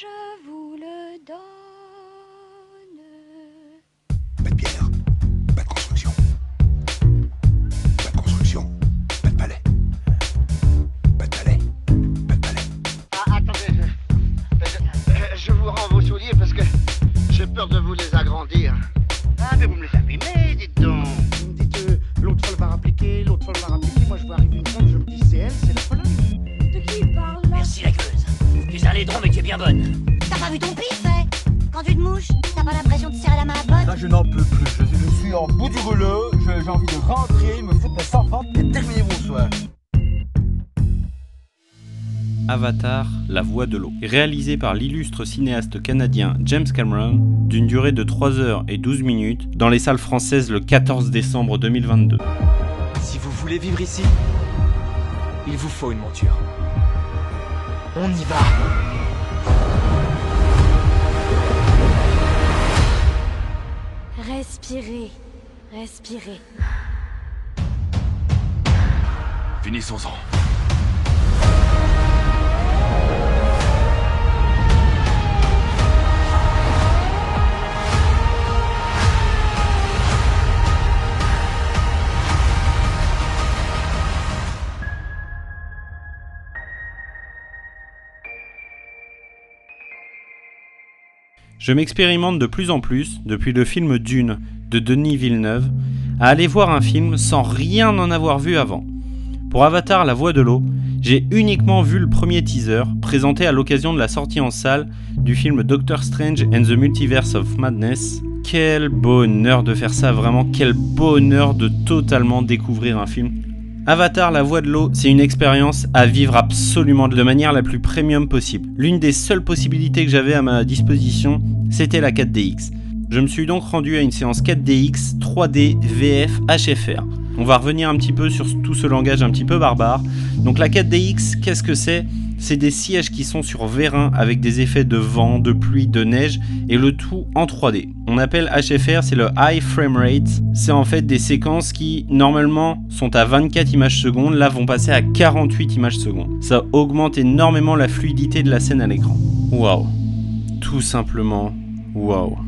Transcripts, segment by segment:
je vous le donne. Pas de pierre, pas de construction. Pas de construction, pas de palais. Pas de palais, pas de palais. Ah, attendez, je, je- je vous rends vos souliers parce que j'ai peur de vous les agrandir. Ah, mais vous me les abîmez, Tu es un laidron mais tu es bien bonne. T'as pas vu ton pif, hein Quand tu te mouches, t'as pas l'impression de serrer la main à pote Là, je n'en peux plus. Je, je suis en bout du rouleau. J'ai envie de rentrer, me foutre mes sans et terminer mon soir. Avatar, La Voix de l'eau, réalisé par l'illustre cinéaste canadien James Cameron, d'une durée de 3 heures et 12 minutes, dans les salles françaises le 14 décembre 2022. Si vous voulez vivre ici, il vous faut une monture. On y va. Respirez, respirez. Finissons-en. Je m'expérimente de plus en plus, depuis le film Dune de Denis Villeneuve, à aller voir un film sans rien en avoir vu avant. Pour Avatar La Voix de l'eau, j'ai uniquement vu le premier teaser, présenté à l'occasion de la sortie en salle du film Doctor Strange and the Multiverse of Madness. Quel bonheur de faire ça, vraiment, quel bonheur de totalement découvrir un film Avatar La Voix de l'eau, c'est une expérience à vivre absolument de manière la plus premium possible. L'une des seules possibilités que j'avais à ma disposition, c'était la 4DX. Je me suis donc rendu à une séance 4DX, 3D, VF, HFR. On va revenir un petit peu sur tout ce langage un petit peu barbare. Donc la 4DX, qu'est-ce que c'est? C'est des sièges qui sont sur vérin avec des effets de vent, de pluie, de neige et le tout en 3D. On appelle HFR, c'est le High Frame Rate. C'est en fait des séquences qui normalement sont à 24 images secondes, là vont passer à 48 images secondes. Ça augmente énormément la fluidité de la scène à l'écran. Waouh. Tout simplement, waouh.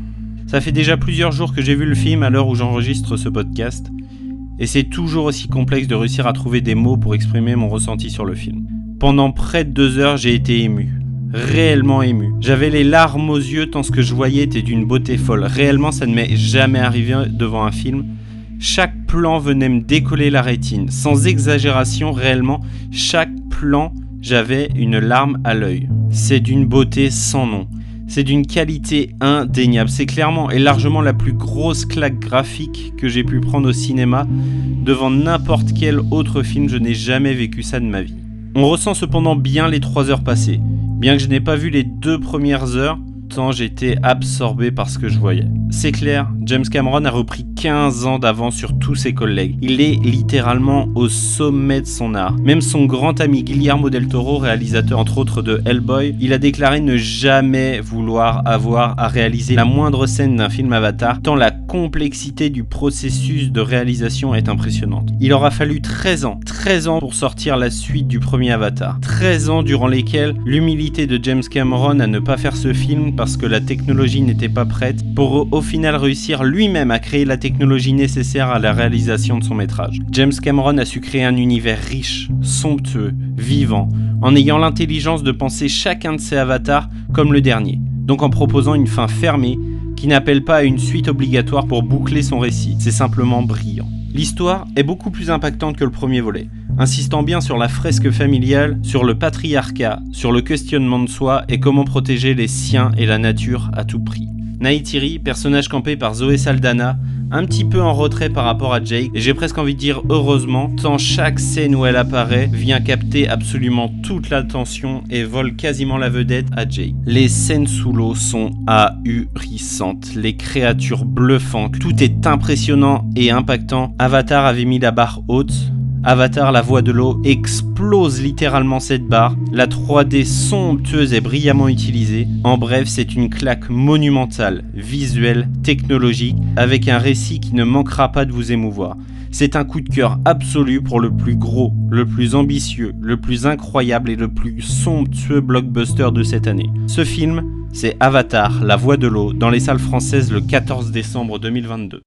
Ça fait déjà plusieurs jours que j'ai vu le film à l'heure où j'enregistre ce podcast, et c'est toujours aussi complexe de réussir à trouver des mots pour exprimer mon ressenti sur le film. Pendant près de deux heures, j'ai été ému. Réellement ému. J'avais les larmes aux yeux tant ce que je voyais était d'une beauté folle. Réellement, ça ne m'est jamais arrivé devant un film. Chaque plan venait me décoller la rétine. Sans exagération, réellement, chaque plan, j'avais une larme à l'œil. C'est d'une beauté sans nom. C'est d'une qualité indéniable. C'est clairement et largement la plus grosse claque graphique que j'ai pu prendre au cinéma. Devant n'importe quel autre film, je n'ai jamais vécu ça de ma vie. On ressent cependant bien les 3 heures passées. Bien que je n'ai pas vu les deux premières heures, tant j'étais absorbé par ce que je voyais. C'est clair, James Cameron a repris 15 ans d'avance sur tous ses collègues. Il est littéralement au sommet de son art. Même son grand ami Guillermo del Toro, réalisateur entre autres de Hellboy, il a déclaré ne jamais vouloir avoir à réaliser la moindre scène d'un film Avatar, tant la complexité du processus de réalisation est impressionnante. Il aura fallu 13 ans, 13 ans pour sortir la suite du premier Avatar. 13 ans durant lesquels l'humilité de James Cameron à ne pas faire ce film parce que la technologie n'était pas prête, pour au final réussir lui-même à créer la technologie nécessaire à la réalisation de son métrage. James Cameron a su créer un univers riche, somptueux, vivant, en ayant l'intelligence de penser chacun de ses avatars comme le dernier, donc en proposant une fin fermée qui n'appelle pas à une suite obligatoire pour boucler son récit. C'est simplement brillant. L'histoire est beaucoup plus impactante que le premier volet, insistant bien sur la fresque familiale, sur le patriarcat, sur le questionnement de soi et comment protéger les siens et la nature à tout prix. Neytiri, personnage campé par Zoé Saldana, un petit peu en retrait par rapport à Jake, et j'ai presque envie de dire heureusement, tant chaque scène où elle apparaît vient capter absolument toute l'attention et vole quasiment la vedette à Jake. Les scènes sous l'eau sont ahurissantes, les créatures bluffantes, tout est impressionnant et impactant. Avatar avait mis la barre haute, Avatar, la voix de l'eau, explose littéralement cette barre. La 3D somptueuse est brillamment utilisée. En bref, c'est une claque monumentale, visuelle, technologique, avec un récit qui ne manquera pas de vous émouvoir. C'est un coup de cœur absolu pour le plus gros, le plus ambitieux, le plus incroyable et le plus somptueux blockbuster de cette année. Ce film, c'est Avatar, la voix de l'eau, dans les salles françaises le 14 décembre 2022.